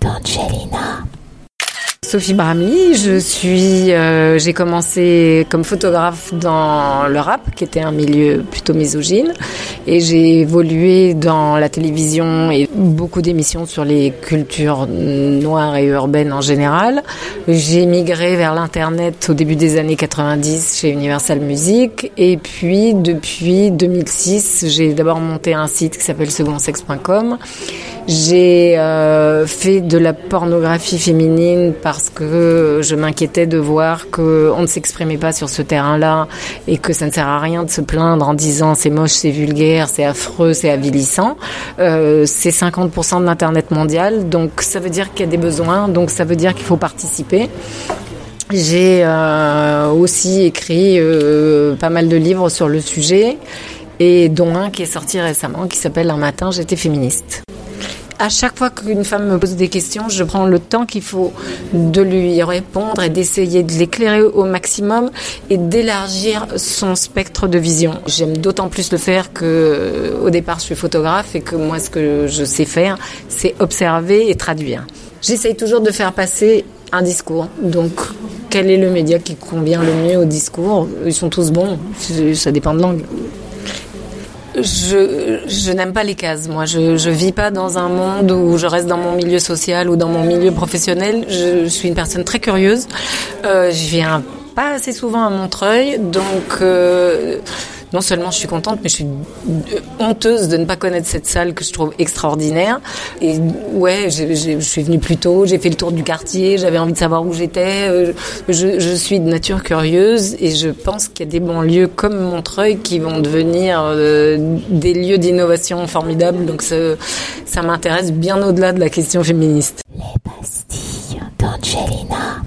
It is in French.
d'Angelina. Sophie Brami, je suis, euh, j'ai commencé comme photographe dans le rap, qui était un milieu plutôt misogyne, et j'ai évolué dans la télévision et beaucoup d'émissions sur les cultures noires et urbaines en général. J'ai migré vers l'internet au début des années 90 chez Universal Music, et puis depuis 2006, j'ai d'abord monté un site qui s'appelle secondsex.com. J'ai euh, fait de la pornographie féminine parce que je m'inquiétais de voir qu'on ne s'exprimait pas sur ce terrain-là et que ça ne sert à rien de se plaindre en disant c'est moche, c'est vulgaire, c'est affreux, c'est avilissant. Euh, c'est 50% de l'Internet mondial, donc ça veut dire qu'il y a des besoins, donc ça veut dire qu'il faut participer. J'ai euh, aussi écrit euh, pas mal de livres sur le sujet et dont un qui est sorti récemment qui s'appelle Un matin j'étais féministe à chaque fois qu'une femme me pose des questions, je prends le temps qu'il faut de lui répondre et d'essayer de l'éclairer au maximum et d'élargir son spectre de vision. J'aime d'autant plus le faire que au départ je suis photographe et que moi ce que je sais faire, c'est observer et traduire. J'essaye toujours de faire passer un discours. Donc quel est le média qui convient le mieux au discours? Ils sont tous bons, ça dépend de l'angle. Je, je n'aime pas les cases. Moi, je, je vis pas dans un monde où je reste dans mon milieu social ou dans mon milieu professionnel. Je, suis une personne très curieuse. Euh, je viens pas assez souvent à Montreuil, donc. Euh, non seulement je suis contente, mais je suis honteuse de ne pas connaître cette salle que je trouve extraordinaire. Et ouais, je suis venue plus tôt, j'ai fait le tour du quartier, j'avais envie de savoir où j'étais. Euh, je, je, suis de nature curieuse et je pense qu'il y a des bons lieux comme Montreuil qui vont devenir euh, des lieux d'innovation formidables. Donc ça, ça m'intéresse bien au-delà de la question féministe. Les pastilles d'Angelina.